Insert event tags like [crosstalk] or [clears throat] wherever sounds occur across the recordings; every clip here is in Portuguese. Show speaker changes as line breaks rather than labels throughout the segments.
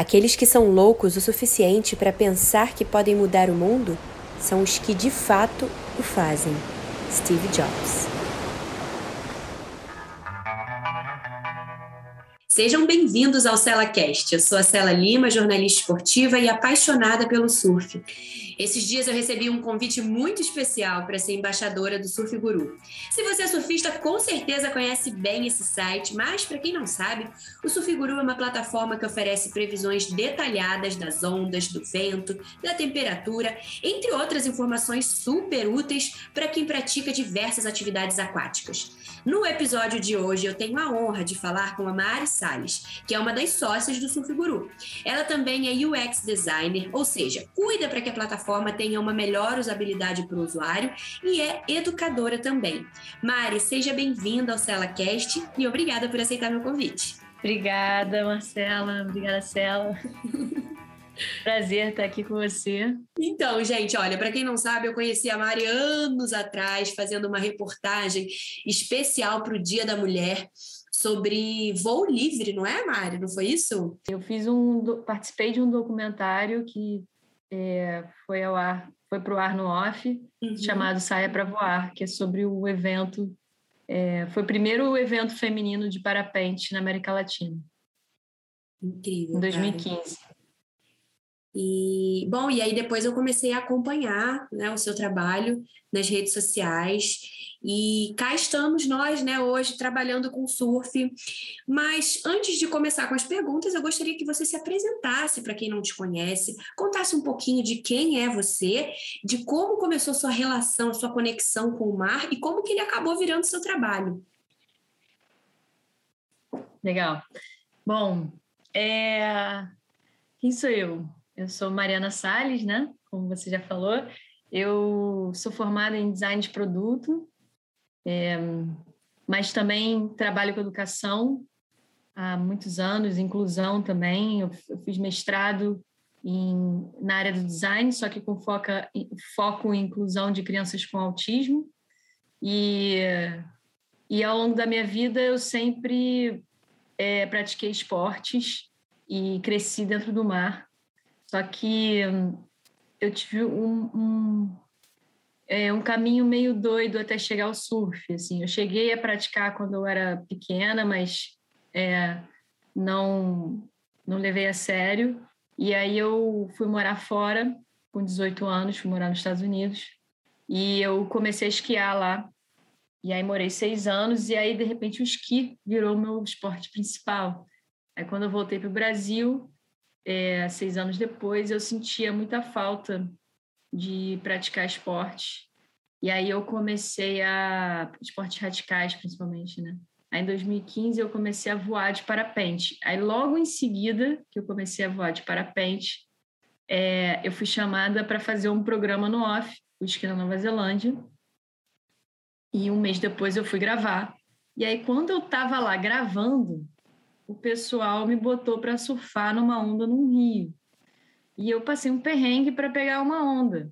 Aqueles que são loucos o suficiente para pensar que podem mudar o mundo são os que de fato o fazem. Steve Jobs. Sejam bem-vindos ao CelaCast. Eu sou a Cela Lima, jornalista esportiva e apaixonada pelo surf. Esses dias eu recebi um convite muito especial para ser embaixadora do Surf Guru. Se você é surfista, com certeza conhece bem esse site, mas para quem não sabe, o Surf Guru é uma plataforma que oferece previsões detalhadas das ondas, do vento, da temperatura, entre outras informações super úteis para quem pratica diversas atividades aquáticas. No episódio de hoje, eu tenho a honra de falar com a Mari Salles, que é uma das sócias do Surf Guru. Ela também é UX designer, ou seja, cuida para que a plataforma tenha uma melhor usabilidade para o usuário e é educadora também. Mari, seja bem-vinda ao CelaCast e obrigada por aceitar meu convite.
Obrigada, Marcela. Obrigada, Cela. [laughs] Prazer estar aqui com você.
Então, gente, olha, para quem não sabe, eu conheci a Mari anos atrás, fazendo uma reportagem especial para o Dia da Mulher sobre voo livre, não é, Mari? Não foi isso?
Eu fiz um, participei de um documentário que é, foi ao ar, foi para o ar no off, uhum. chamado Saia para Voar, que é sobre o evento. É, foi o primeiro evento feminino de parapente na América Latina.
Incrível.
Em 2015. Cara.
E, bom, e aí depois eu comecei a acompanhar né, o seu trabalho nas redes sociais. E cá estamos nós, né, hoje trabalhando com surf. Mas antes de começar com as perguntas, eu gostaria que você se apresentasse para quem não te conhece, contasse um pouquinho de quem é você, de como começou sua relação, sua conexão com o mar e como que ele acabou virando seu trabalho.
Legal. Bom, é... quem sou eu? Eu sou Mariana Sales, né? Como você já falou. Eu sou formada em design de produto, é, mas também trabalho com educação há muitos anos, inclusão também. Eu, eu fiz mestrado em, na área do design, só que com foca, foco em inclusão de crianças com autismo. E, e ao longo da minha vida eu sempre é, pratiquei esportes e cresci dentro do mar. Só que hum, eu tive um, um, é, um caminho meio doido até chegar ao surf. Assim. Eu cheguei a praticar quando eu era pequena, mas é, não, não levei a sério. E aí eu fui morar fora com 18 anos, fui morar nos Estados Unidos. E eu comecei a esquiar lá. E aí morei seis anos, e aí, de repente, o esqui virou meu esporte principal. Aí, quando eu voltei para o Brasil, é, seis anos depois, eu sentia muita falta de praticar esporte. E aí eu comecei a... Esportes radicais, principalmente, né? Aí, em 2015, eu comecei a voar de parapente. Aí, logo em seguida que eu comecei a voar de parapente, é, eu fui chamada para fazer um programa no off, o Esqui na Nova Zelândia. E um mês depois eu fui gravar. E aí, quando eu estava lá gravando, o pessoal me botou para surfar numa onda num rio. E eu passei um perrengue para pegar uma onda.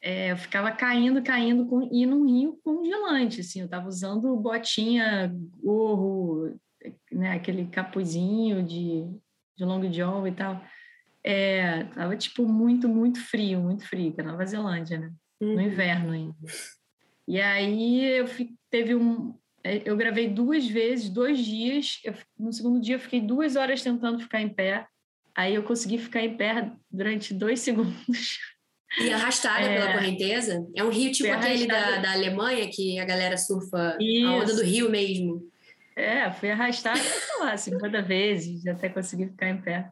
É, eu ficava caindo, caindo com, e num rio congelante, assim, eu estava usando botinha, gorro, né, aquele capuzinho de, de long john e tal. É, tava, tipo, muito, muito frio, muito frio, que é Nova Zelândia, né? No uhum. inverno ainda. [laughs] E aí eu fi, teve um, eu gravei duas vezes, dois dias. Eu, no segundo dia, eu fiquei duas horas tentando ficar em pé. Aí eu consegui ficar em pé durante dois [laughs] segundos.
E arrastada é, pela correnteza? É um rio tipo aquele da, da Alemanha, que a galera surfa Isso. a onda do rio mesmo.
É, fui arrastada, sei lá, 50 vezes, até conseguir ficar em pé.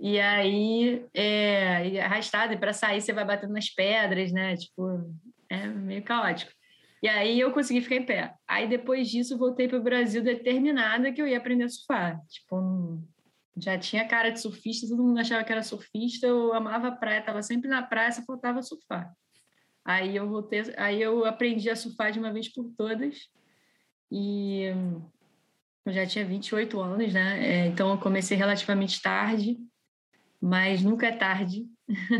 E aí, é, arrastada, e para sair você vai batendo nas pedras, né? Tipo, é meio caótico. E aí eu consegui ficar em pé. Aí depois disso voltei para o Brasil determinada que eu ia aprender a surfar. Tipo, já tinha cara de surfista, todo mundo achava que era surfista, eu amava a praia, estava sempre na praia, só faltava surfar. Aí eu voltei, aí eu aprendi a surfar de uma vez por todas. E eu já tinha 28 anos, né? É, então eu comecei relativamente tarde, mas nunca é tarde.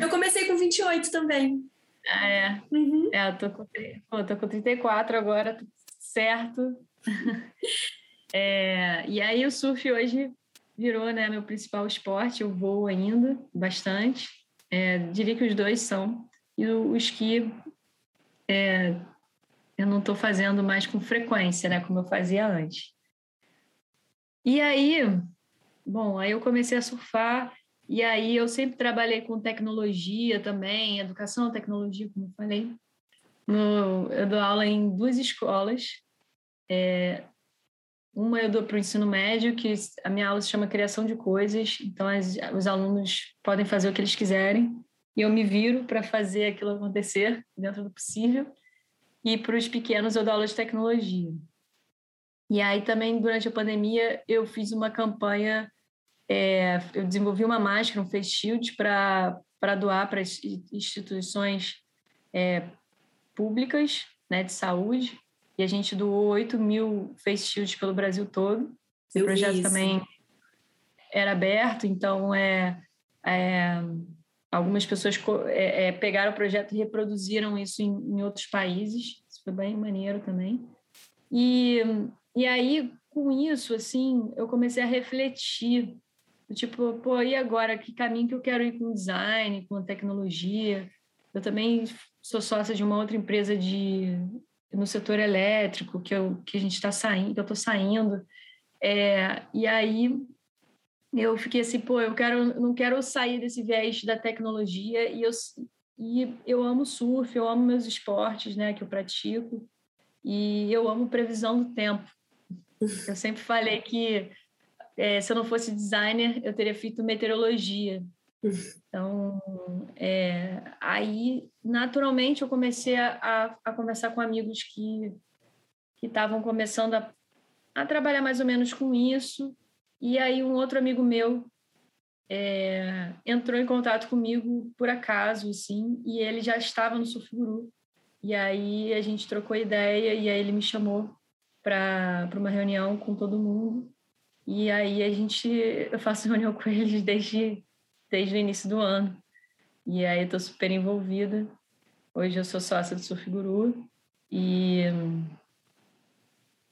Eu comecei com 28 também.
Ah, é. Uhum. É, eu tô com, pô, tô com 34 agora, tudo certo. [laughs] é, e aí o surf hoje virou né, meu principal esporte, eu voo ainda bastante. É, diria que os dois são. E o, o esqui é, eu não estou fazendo mais com frequência, né, como eu fazia antes. E aí, bom, aí eu comecei a surfar e aí eu sempre trabalhei com tecnologia também, educação, tecnologia, como falei. No, eu dou aula em duas escolas. É, uma eu dou para o ensino médio, que a minha aula se chama Criação de Coisas, então as, os alunos podem fazer o que eles quiserem e eu me viro para fazer aquilo acontecer dentro do possível. E para os pequenos eu dou aula de tecnologia. E aí também durante a pandemia eu fiz uma campanha é, eu desenvolvi uma máscara, um face shield, para doar para instituições é, públicas né, de saúde. E a gente doou 8 mil face shields pelo Brasil todo. Esse projeto também era aberto, então é, é algumas pessoas é, é, pegaram o projeto e reproduziram isso em, em, outros países. Isso foi bem maneiro também. E, e aí, com isso, assim, eu comecei a refletir Tipo, pô, e agora? Que caminho que eu quero ir com design, com tecnologia? Eu também sou sócia de uma outra empresa de no setor elétrico que eu que a gente está saindo, que eu estou saindo. É, e aí eu fiquei assim, pô, eu quero, não quero sair desse viés da tecnologia e eu e eu amo surf, eu amo meus esportes, né, que eu pratico e eu amo previsão do tempo. Eu sempre falei que é, se eu não fosse designer, eu teria feito meteorologia. Então, é, aí, naturalmente, eu comecei a, a, conversar com amigos que estavam começando a, a trabalhar mais ou menos com isso. E aí, um outro amigo meu é, entrou em contato comigo por acaso, assim, e ele já estava no Surf Guru. E aí, a gente trocou ideia, e aí ele me chamou para uma reunião com todo mundo. E aí a gente, eu faço [laughs] reunião com eles desde, desde o início do ano. E aí eu tô super envolvida. Hoje eu sou sócia do Surf Guru e,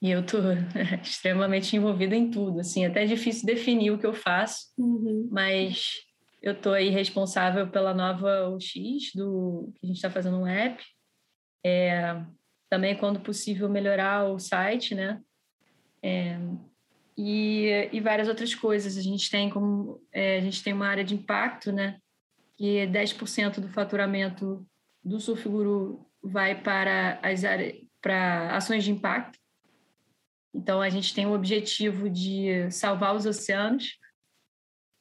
e eu tô [laughs] extremamente envolvida em tudo. Assim, até é difícil definir o que eu faço, uhum. mas eu tô aí responsável pela nova UX do que a gente está fazendo um app. É, também quando possível melhorar o site, né? É, e, e várias outras coisas. A gente tem como é, a gente tem uma área de impacto, né? Que é 10% do faturamento do Surf Guru vai para as áreas, para ações de impacto. Então a gente tem o objetivo de salvar os oceanos.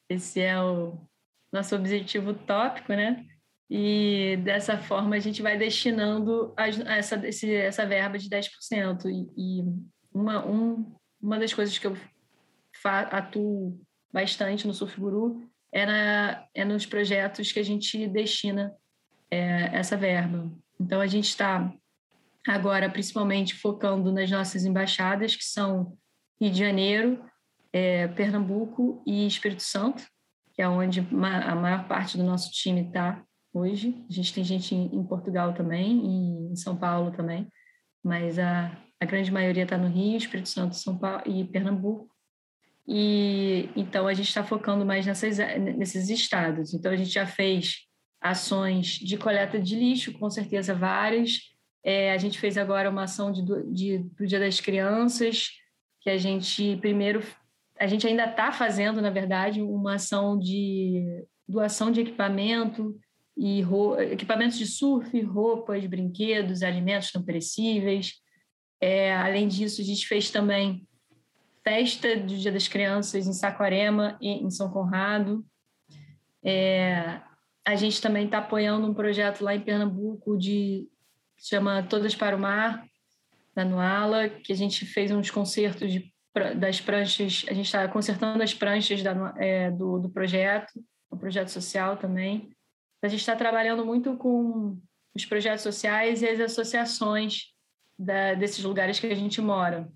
Esse é o nosso objetivo tópico, né? E dessa forma a gente vai destinando essa, essa verba de 10%. E, e uma, um, uma das coisas que eu atuo bastante no Surf Guru é, na, é nos projetos que a gente destina é, essa verba. Então, a gente está agora principalmente focando nas nossas embaixadas, que são Rio de Janeiro, é, Pernambuco e Espírito Santo, que é onde a maior parte do nosso time está hoje. A gente tem gente em Portugal também, em São Paulo também, mas a, a grande maioria está no Rio, Espírito Santo, São Paulo e Pernambuco. E então a gente está focando mais nessas, nesses estados. Então a gente já fez ações de coleta de lixo, com certeza várias. É, a gente fez agora uma ação de, de, do Dia das Crianças, que a gente primeiro a gente ainda está fazendo, na verdade, uma ação de doação de equipamento e equipamentos de surf, roupas, brinquedos, alimentos não perecíveis. É, além disso, a gente fez também festa do Dia das Crianças em Saquarema em São Conrado. É, a gente também está apoiando um projeto lá em Pernambuco de chama Todas para o Mar, da Nuala, que a gente fez uns concertos de, das pranchas, a gente está consertando as pranchas da, é, do, do projeto, um projeto social também. A gente está trabalhando muito com os projetos sociais e as associações da, desses lugares que a gente mora.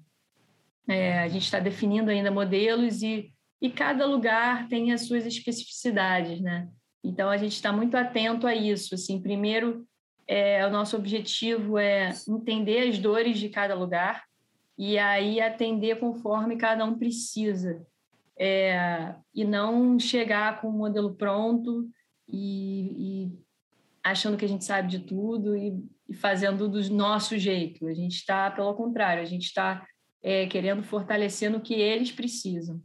É, a gente está definindo ainda modelos e, e cada lugar tem as suas especificidades, né? Então a gente está muito atento a isso. Assim, primeiro, é, o nosso objetivo é entender as dores de cada lugar e aí atender conforme cada um precisa. é, e não chegar com um modelo pronto e, e, achando que a gente sabe de tudo e, e fazendo do nosso jeito. A gente está, pelo contrário, a gente está é, querendo fortalecer no que eles precisam.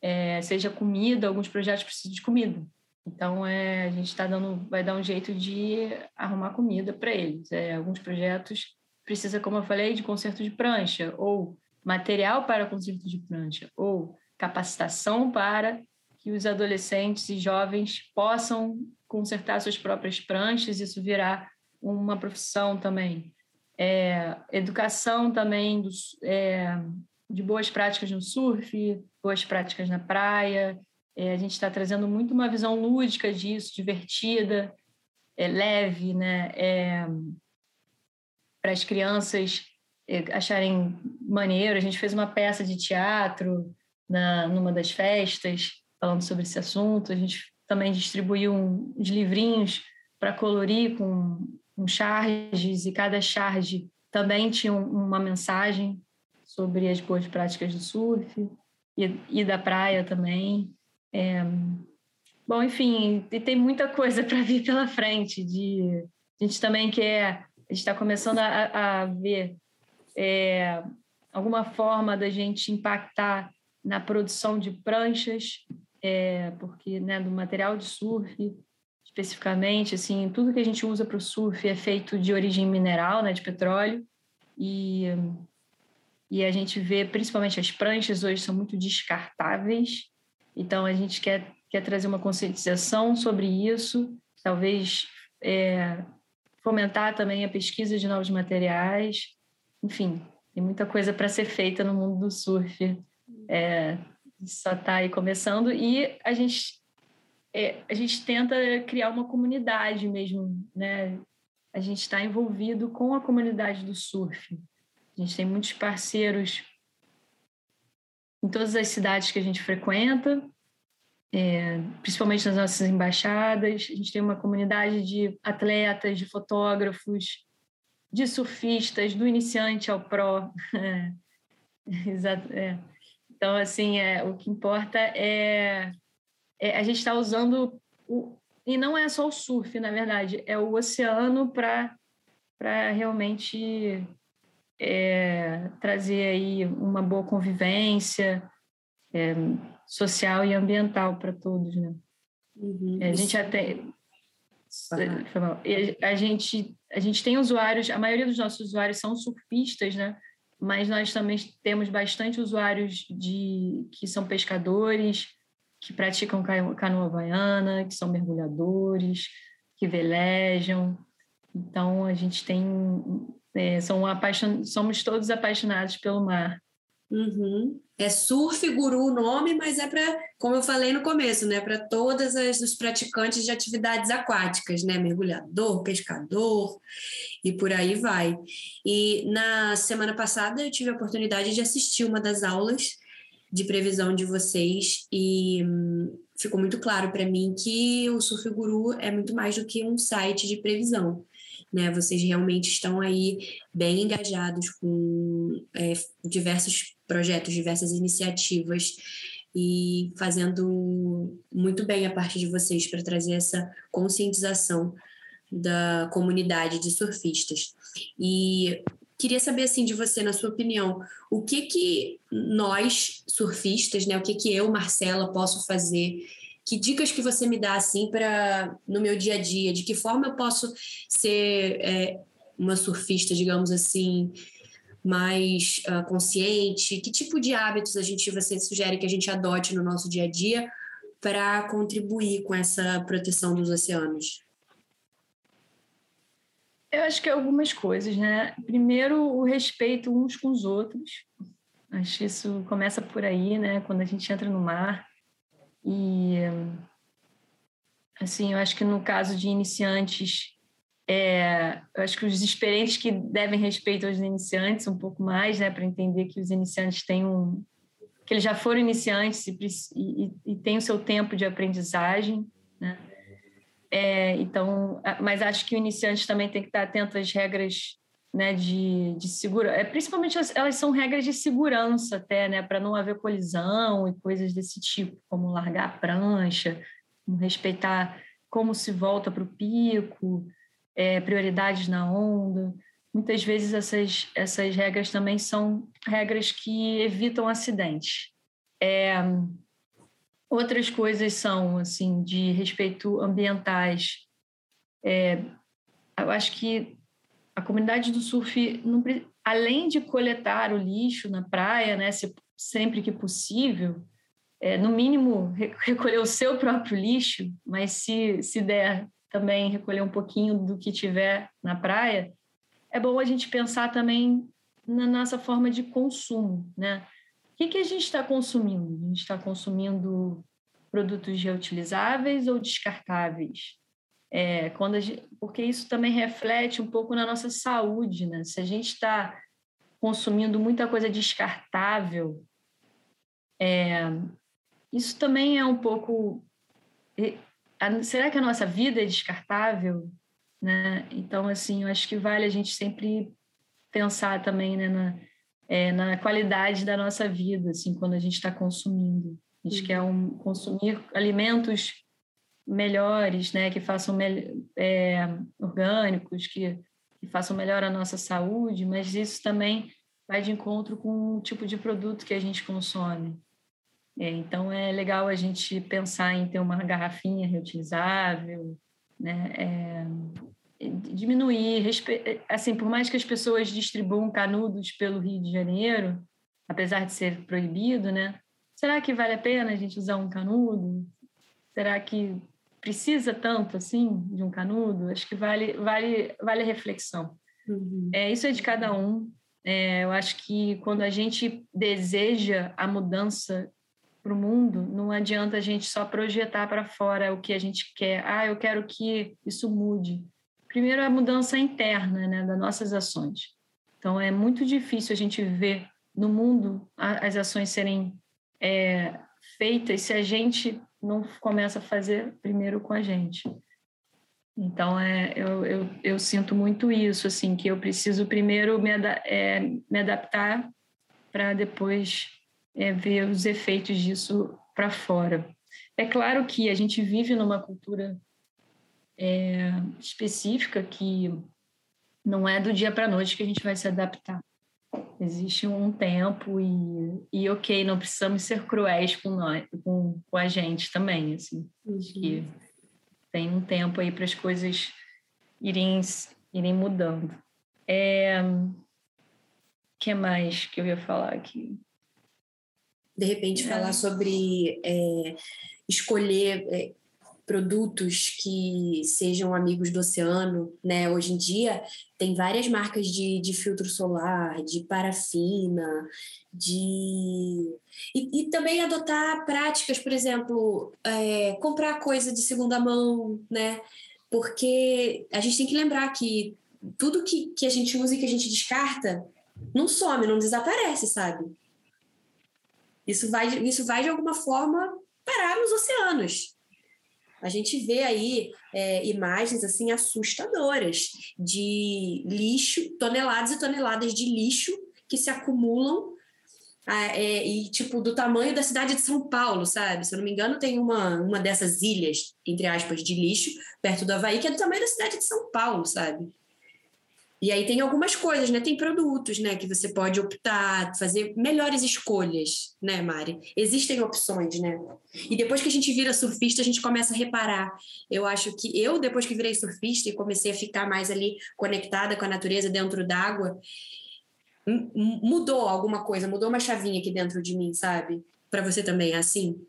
É, seja comida, alguns projetos precisam de comida. Então, é, a gente está dando, vai dar um jeito de arrumar comida para eles. É, alguns projetos precisa, como eu falei, de conserto de prancha, ou material para conserto de prancha, ou capacitação para que os adolescentes e jovens possam consertar suas próprias pranchas, isso virar uma profissão também. É, educação também é, de boas práticas no surf, boas práticas na praia, é, a gente está trazendo muito uma visão lúdica disso, divertida, é, leve, né? É, para as crianças é, acharem maneiro. A gente fez uma peça de teatro na numa das festas falando sobre esse assunto. A gente também distribuiu uns livrinhos para colorir com, com charges e cada charge também tinha uma mensagem sobre as boas práticas do surf e, e da praia também. É, bom, enfim, e tem muita coisa [laughs] para vir pela frente. De, a gente também quer, a gente está começando a, a ver é, alguma forma da gente impactar na produção de pranchas, é, porque né, do material de surf especificamente, assim, tudo que a gente usa para o surf é feito de origem mineral, né, de petróleo, e, e a gente vê, principalmente as pranchas hoje são muito descartáveis, então, a gente quer, quer trazer uma conscientização sobre isso, talvez é, fomentar também a pesquisa de novos materiais. Enfim, tem muita coisa para ser feita no mundo do surf. É, só está aí começando e a gente é, a gente tenta criar uma comunidade mesmo, né? A gente está envolvido com a comunidade do surf. A gente tem muitos parceiros em todas as cidades que a gente frequenta, é, principalmente nas nossas embaixadas. A gente tem uma comunidade de atletas, de fotógrafos, de surfistas, do iniciante ao pró. [laughs] Exato. É. Então, assim, é, o que importa é, é a gente estar tá usando o, e não é só o surf, na verdade, é o oceano para realmente é, trazer aí uma boa convivência é, social e ambiental para todos, né? Uhum. A gente até a gente a gente tem usuários, a maioria dos nossos usuários são surfistas, né? Mas nós também temos bastante usuários de que são pescadores, que praticam canoa havaiana, que são mergulhadores, que velejam. Então a gente tem é, são apaixon... Somos todos apaixonados pelo mar.
Uhum. É surf guru o nome, mas é para, como eu falei no começo, né, para todas as os praticantes de atividades aquáticas, né, mergulhador, pescador e por aí vai. E na semana passada eu tive a oportunidade de assistir uma das aulas de previsão de vocês e hum, ficou muito claro para mim que o Surf Guru é muito mais do que um site de previsão né? Vocês realmente estão aí bem engajados com é, diversos projetos, diversas iniciativas e fazendo muito bem a parte de vocês para trazer essa conscientização da comunidade de surfistas. E queria saber assim de você, na sua opinião, o que que nós surfistas, né, o que que eu, Marcela, posso fazer que dicas que você me dá assim para no meu dia a dia? De que forma eu posso ser é, uma surfista, digamos assim, mais uh, consciente? Que tipo de hábitos a gente você sugere que a gente adote no nosso dia a dia para contribuir com essa proteção dos oceanos?
Eu acho que algumas coisas, né? Primeiro, o respeito uns com os outros. Acho que isso começa por aí, né? Quando a gente entra no mar, e, assim, eu acho que no caso de iniciantes, é, eu acho que os experientes que devem respeito aos iniciantes um pouco mais, né, para entender que os iniciantes têm um. que eles já foram iniciantes e, e, e têm o seu tempo de aprendizagem, né? É, então, mas acho que o iniciante também tem que estar atento às regras né, de, de segurança. É, principalmente elas são regras de segurança até, né, para não haver colisão e coisas desse tipo, como largar a prancha, respeitar como se volta para o pico, é, prioridades na onda. Muitas vezes essas, essas regras também são regras que evitam acidentes. É, outras coisas são assim de respeito ambientais. É, eu acho que a comunidade do surf, não, além de coletar o lixo na praia, né, se, sempre que possível, é, no mínimo [laughs] recolher o seu próprio lixo, mas se, se der também recolher um pouquinho do que tiver na praia, é bom a gente pensar também na nossa forma de consumo, né? Que, que a gente está consumindo? A gente está consumindo produtos reutilizáveis ou descartáveis? É, quando gente, porque isso também reflete um pouco na nossa saúde, né? Se a gente está consumindo muita coisa descartável, é, isso também é um pouco. Será que a nossa vida é descartável? Né? Então, assim, eu acho que vale a gente sempre pensar também né, na, é, na qualidade da nossa vida, assim, quando a gente está consumindo. A gente uhum. quer um, consumir alimentos melhores, né, que façam é, orgânicos, que, que façam melhor a nossa saúde, mas isso também vai de encontro com o tipo de produto que a gente consome. É, então é legal a gente pensar em ter uma garrafinha reutilizável, né? É, diminuir, assim, por mais que as pessoas distribuam canudos pelo Rio de Janeiro, apesar de ser proibido, né? Será que vale a pena a gente usar um canudo? Será que precisa tanto assim de um canudo, acho que vale vale vale a reflexão. Uhum. É isso é de cada um. É, eu acho que quando a gente deseja a mudança para o mundo, não adianta a gente só projetar para fora o que a gente quer. Ah, eu quero que isso mude. Primeiro, a mudança interna, né, das nossas ações. Então, é muito difícil a gente ver no mundo as ações serem é, feitas se a gente não começa a fazer primeiro com a gente. Então, é, eu, eu, eu sinto muito isso, assim, que eu preciso primeiro me, é, me adaptar para depois é, ver os efeitos disso para fora. É claro que a gente vive numa cultura é, específica que não é do dia para a noite que a gente vai se adaptar. Existe um tempo e, e ok, não precisamos ser cruéis com nós, com, com a gente também, assim. Uhum. que tem um tempo aí para as coisas irem, irem mudando. É, que mais que eu ia falar aqui?
De repente, é. falar sobre é, escolher é, produtos que sejam amigos do oceano, né? Hoje em dia tem várias marcas de, de filtro solar, de parafina, de e, e também adotar práticas, por exemplo, é, comprar coisa de segunda mão, né? Porque a gente tem que lembrar que tudo que, que a gente usa e que a gente descarta não some, não desaparece, sabe? Isso vai, isso vai de alguma forma parar nos oceanos. A gente vê aí é, imagens assim assustadoras de lixo, toneladas e toneladas de lixo que se acumulam é, e tipo do tamanho da cidade de São Paulo, sabe? Se eu não me engano, tem uma, uma dessas ilhas, entre aspas, de lixo perto do Havaí, que é do tamanho da cidade de São Paulo, sabe? E aí tem algumas coisas, né? Tem produtos, né? Que você pode optar, fazer melhores escolhas, né, Mari? Existem opções, né? E depois que a gente vira surfista, a gente começa a reparar. Eu acho que eu, depois que virei surfista e comecei a ficar mais ali conectada com a natureza dentro d'água, mudou alguma coisa, mudou uma chavinha aqui dentro de mim, sabe? Para você também é assim?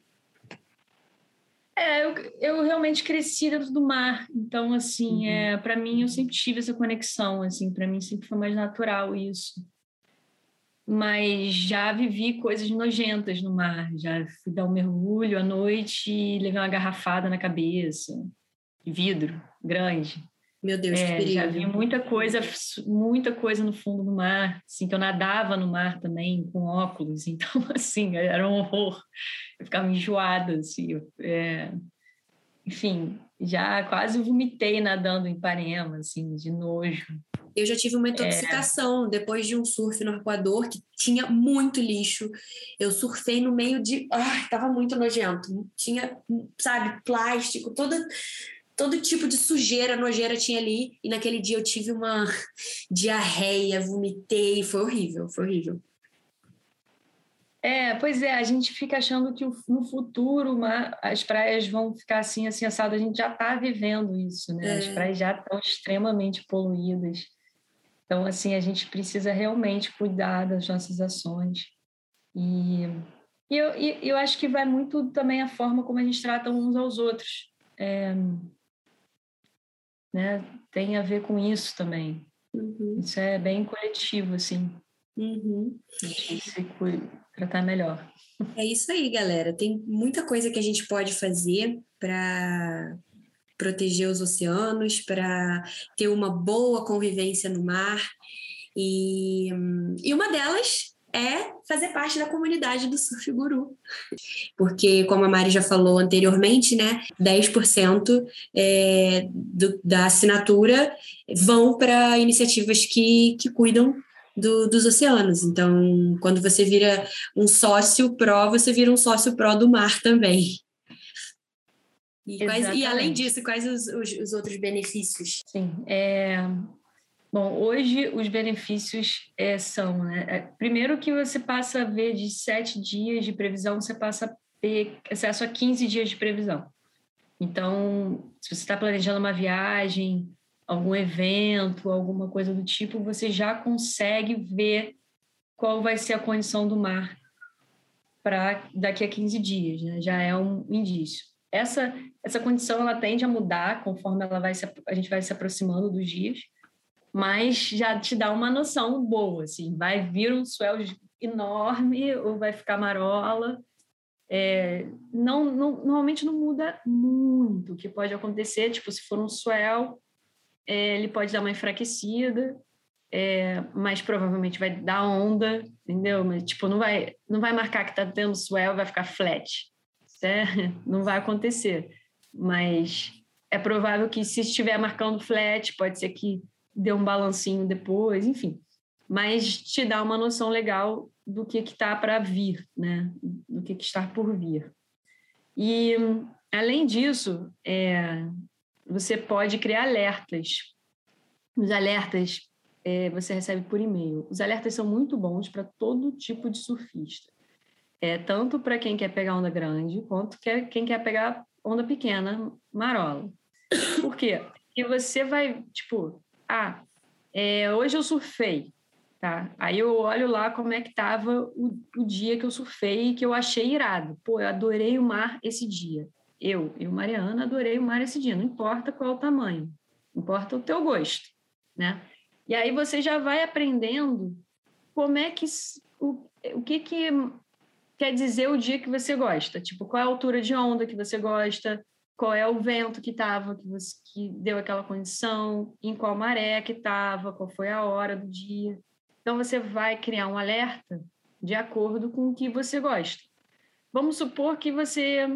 É, eu, eu realmente cresci dentro do mar, então assim, uhum. é, para mim eu sempre tive essa conexão, assim, para mim sempre foi mais natural isso. Mas já vivi coisas nojentas no mar, já fui dar um mergulho à noite e levei uma garrafada na cabeça, vidro grande.
Meu Deus, é, que perigo.
Já vi muita coisa, muita coisa no fundo do mar, assim, que eu nadava no mar também com óculos, [laughs] então, assim, era um horror. Eu ficava enjoada, assim, é, enfim. já quase vomitei nadando em Ipanema, assim, de nojo.
Eu já tive uma intoxicação é... depois de um surf no Equador que tinha muito lixo. Eu surfei no meio de. Ai, tava muito nojento. Tinha, sabe, plástico, todo, todo tipo de sujeira, nojeira tinha ali. E naquele dia eu tive uma [laughs] diarreia, vomitei. Foi horrível, foi horrível.
É, pois é, a gente fica achando que no futuro as praias vão ficar assim, assim, assado. A gente já está vivendo isso, né? É. As praias já estão extremamente poluídas. Então, assim, a gente precisa realmente cuidar das nossas ações. E, e eu, e, eu acho que vai muito também a forma como a gente trata uns aos outros. É, né? Tem a ver com isso também. Uhum. Isso é bem coletivo, assim. Uhum. A gente se tratar melhor.
É isso aí, galera. Tem muita coisa que a gente pode fazer para proteger os oceanos, para ter uma boa convivência no mar. E, e uma delas é fazer parte da comunidade do Surf Guru. Porque, como a Mari já falou anteriormente, né, 10% é, do, da assinatura vão para iniciativas que, que cuidam do, dos oceanos. Então, quando você vira um sócio pró, você vira um sócio pró do mar também. E, quais, e além disso, quais os, os, os outros benefícios?
Sim, é, Bom, hoje os benefícios é, são, né? É, primeiro que você passa a ver de sete dias de previsão, você passa a ter acesso a 15 dias de previsão. Então, se você está planejando uma viagem, algum evento, alguma coisa do tipo, você já consegue ver qual vai ser a condição do mar para daqui a 15 dias, né? Já é um indício. Essa essa condição ela tende a mudar conforme ela vai se, a gente vai se aproximando dos dias, mas já te dá uma noção boa, assim, vai vir um swell enorme ou vai ficar marola. É, não, não, normalmente não muda muito o que pode acontecer, tipo, se for um swell, é, ele pode dar uma enfraquecida, é, mas provavelmente vai dar onda, entendeu? Mas, tipo, não vai, não vai marcar que está tendo swell, vai ficar flat. Certo? [laughs] Não vai acontecer. Mas é provável que se estiver marcando flat, pode ser que dê um balancinho depois, enfim. Mas te dá uma noção legal do que está para vir, né? Do que, que está por vir. E, além disso, é, você pode criar alertas. Os alertas é, você recebe por e-mail. Os alertas são muito bons para todo tipo de surfista. É, tanto para quem quer pegar onda grande, quanto quer, quem quer pegar onda pequena, marola. Por quê? Porque você vai, tipo, ah, é, hoje eu surfei, tá? Aí eu olho lá como é que tava o, o dia que eu surfei e que eu achei irado. Pô, eu adorei o mar esse dia eu, eu, Mariana, adorei o mar esse dia, não importa qual o tamanho, importa o teu gosto, né? E aí você já vai aprendendo como é que o, o que que quer dizer o dia que você gosta, tipo, qual é a altura de onda que você gosta, qual é o vento que estava, que, você, que deu aquela condição, em qual maré que estava, qual foi a hora do dia. Então você vai criar um alerta de acordo com o que você gosta. Vamos supor que você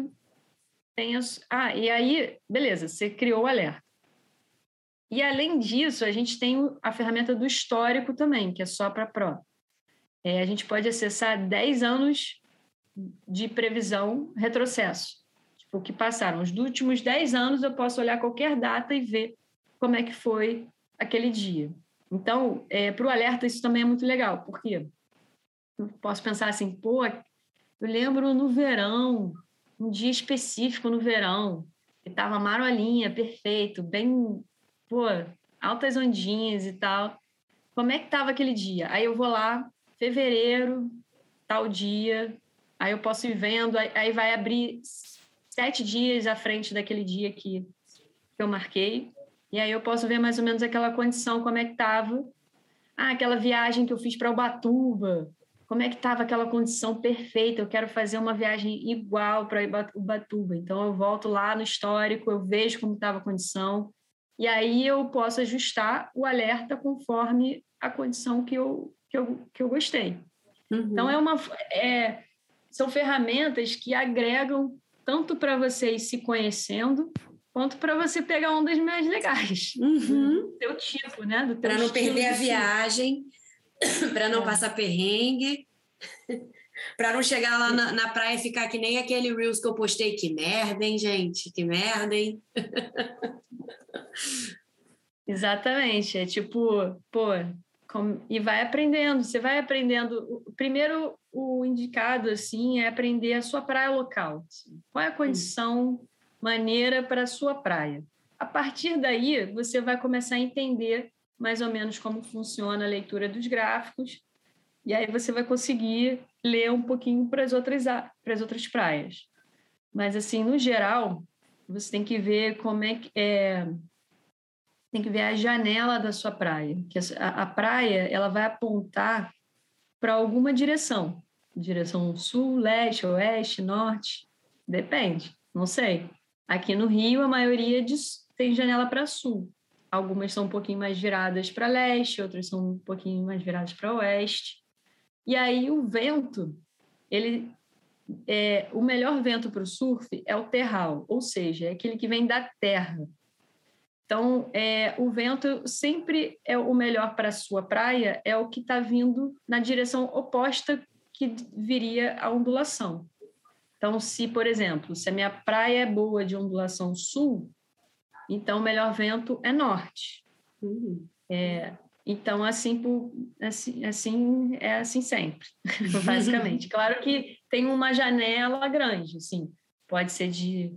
as... Ah, e aí, beleza, você criou o alerta. E além disso, a gente tem a ferramenta do histórico também, que é só para Pro. É, a gente pode acessar 10 anos de previsão retrocesso. Tipo, que passaram. Os últimos 10 anos eu posso olhar qualquer data e ver como é que foi aquele dia. Então, é, para o alerta, isso também é muito legal, porque eu posso pensar assim, pô, eu lembro no verão, um dia específico no verão, que tava marolinha, perfeito, bem, pô, altas ondinhas e tal. Como é que tava aquele dia? Aí eu vou lá, fevereiro, tal dia, aí eu posso ir vendo, aí vai abrir sete dias à frente daquele dia que eu marquei, e aí eu posso ver mais ou menos aquela condição, como é que tava. Ah, aquela viagem que eu fiz para Ubatuba, como é que estava aquela condição perfeita, eu quero fazer uma viagem igual para Ubatuba. Então, eu volto lá no histórico, eu vejo como estava a condição, e aí eu posso ajustar o alerta conforme a condição que eu, que eu, que eu gostei. Uhum. Então, é uma, é, são ferramentas que agregam tanto para vocês se conhecendo, quanto para você pegar ondas mais legais. Uhum. Do teu tipo, né?
Para não perder a viagem, [clears throat] para não é. passar perrengue. [laughs] para não chegar lá na, na, praia e ficar que nem aquele Reels que eu postei. Que merda, hein, gente? Que merda, hein? [laughs]
Exatamente. É tipo, pô, e vai aprendendo. Você vai aprendendo. Primeiro, o indicado, assim, é aprender a sua praia local. Assim. Qual é a condição maneira para a sua praia. A partir daí, você vai começar a entender mais ou menos como funciona a leitura dos gráficos, e aí você vai conseguir ler um pouquinho para as outras, para as outras praias. Mas, assim, no geral, você tem que ver como é que é, tem que ver a janela da sua praia, que a, a praia ela vai apontar para alguma direção, direção sul, leste, oeste, norte, depende, não sei. Aqui no Rio, a maioria tem janela para sul. Algumas são um pouquinho mais viradas para leste, outras são um pouquinho mais viradas para oeste. E aí o vento, ele é, o melhor vento para o surf é o terral, ou seja, é aquele que vem da terra. Então, é, o vento sempre é o melhor para a sua praia, é o que está vindo na direção oposta que viria a ondulação. Então, se, por exemplo, se a minha praia é boa de ondulação sul, então o melhor vento é norte. Uhum. É, então, assim, assim, assim, é assim sempre, [laughs] basicamente. Claro que tem uma janela grande, assim, pode ser de,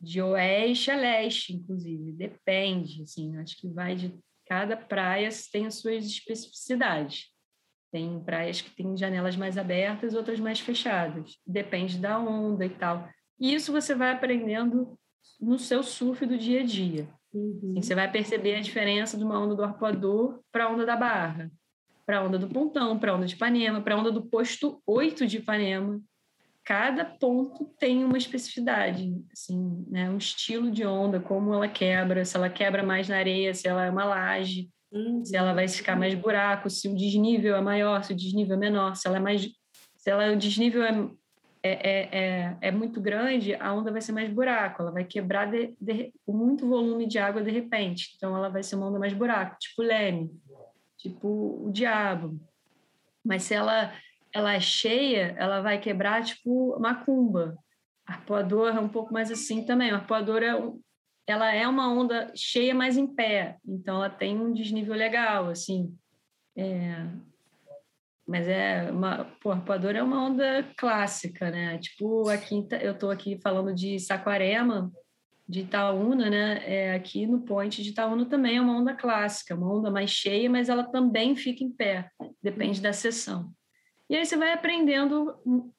de oeste a leste, inclusive, depende, assim, acho que vai de cada praia tem as suas especificidades. Tem praias que têm janelas mais abertas, outras mais fechadas. Depende da onda e tal. E isso você vai aprendendo no seu surf do dia a dia. Uhum. Assim, você vai perceber a diferença de uma onda do arpoador para a onda da barra, para a onda do pontão, para a onda de Ipanema, para a onda do posto 8 de Ipanema. Cada ponto tem uma especificidade, assim, né? um estilo de onda, como ela quebra, se ela quebra mais na areia, se ela é uma laje. Uhum. Se ela vai ficar mais buraco, se o desnível é maior, se o desnível é menor, se ela é mais. Se ela, o desnível é, é, é, é, é muito grande, a onda vai ser mais buraco, ela vai quebrar de, de, com muito volume de água de repente. Então ela vai ser uma onda mais buraco, tipo leme, tipo o diabo. Mas se ela, ela é cheia, ela vai quebrar tipo macumba. Arpoador é um pouco mais assim também. Arpoador é ela é uma onda cheia, mas em pé. Então, ela tem um desnível legal, assim. É, mas é uma... Pô, arpoador é uma onda clássica, né? Tipo, aqui, eu estou aqui falando de Saquarema, de Itaúna, né? É, aqui no Point de Itaúna também é uma onda clássica, uma onda mais cheia, mas ela também fica em pé, depende da sessão. E aí você vai aprendendo,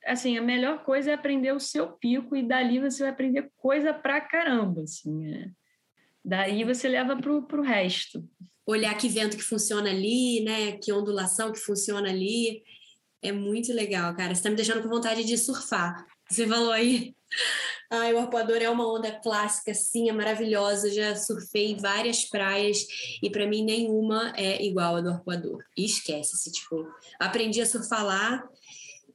assim, a melhor coisa é aprender o seu pico e dali você vai aprender coisa pra caramba, assim, é. Daí você leva pro, pro resto.
Olhar que vento que funciona ali, né? Que ondulação que funciona ali. É muito legal, cara. Você tá me deixando com vontade de surfar. Você falou aí. Ai, o arpoador é uma onda clássica, sim, é maravilhosa. Já surfei várias praias e para mim nenhuma é igual a do arpoador. Esquece-se, tipo, aprendi a surfar lá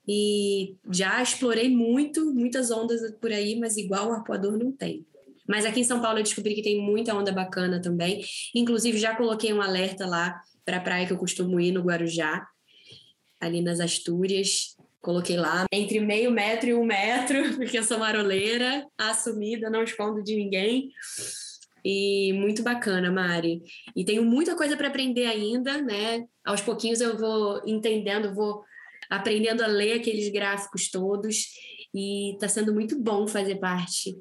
e já explorei muito, muitas ondas por aí, mas igual o arpoador não tem. Mas aqui em São Paulo eu descobri que tem muita onda bacana também. Inclusive já coloquei um alerta lá para a praia que eu costumo ir no Guarujá, ali nas Astúrias. Coloquei lá entre meio metro e um metro, [laughs] porque eu sou maroleira, assumida, não escondo de ninguém. E muito bacana, Mari. E tenho muita coisa para aprender ainda, né? Aos pouquinhos eu vou entendendo, vou aprendendo a ler aqueles gráficos todos. E está sendo muito bom fazer parte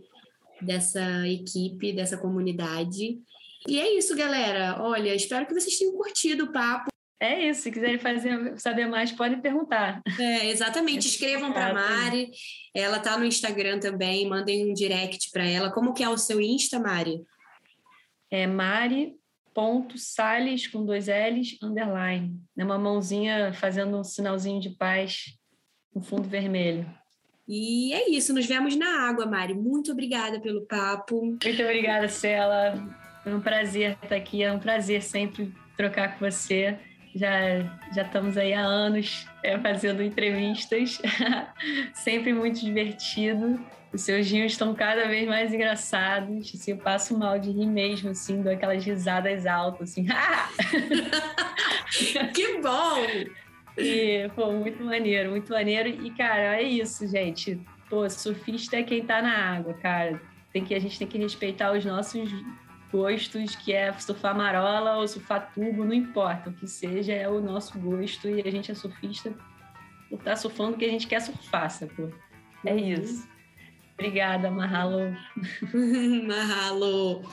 dessa equipe, dessa comunidade. E é isso, galera. Olha, espero que vocês tenham curtido o papo.
É isso, se quiserem fazer, saber mais, podem perguntar.
É, exatamente, escrevam para Mari. Ela tá no Instagram também, mandem um direct para ela. Como que é o seu Insta, Mari?
É mari.sales com dois L's, underline. É uma mãozinha fazendo um sinalzinho de paz no fundo vermelho.
E é isso, nos vemos na água, Mari. Muito obrigada pelo papo.
Muito obrigada, Cela. Foi um prazer estar aqui, é um prazer sempre trocar com você já, já estamos aí há anos é, fazendo entrevistas, [laughs] sempre muito divertido. Os seus rios estão cada vez mais engraçados. Assim, eu passo mal de rir mesmo, assim, dou aquelas risadas altas, assim. [laughs]
que bom!
E, pô, muito maneiro, muito maneiro. E, cara, é isso, gente. Pô, surfista é quem tá na água, cara. Tem que, a gente tem que respeitar os nossos gostos, que é surfar marola ou surfar tubo, não importa. O que seja, é o nosso gosto. E a gente é surfista por estar tá surfando o que a gente quer surfar, sacou? É uhum. isso. Obrigada, Mahalo. [laughs]
Mahalo.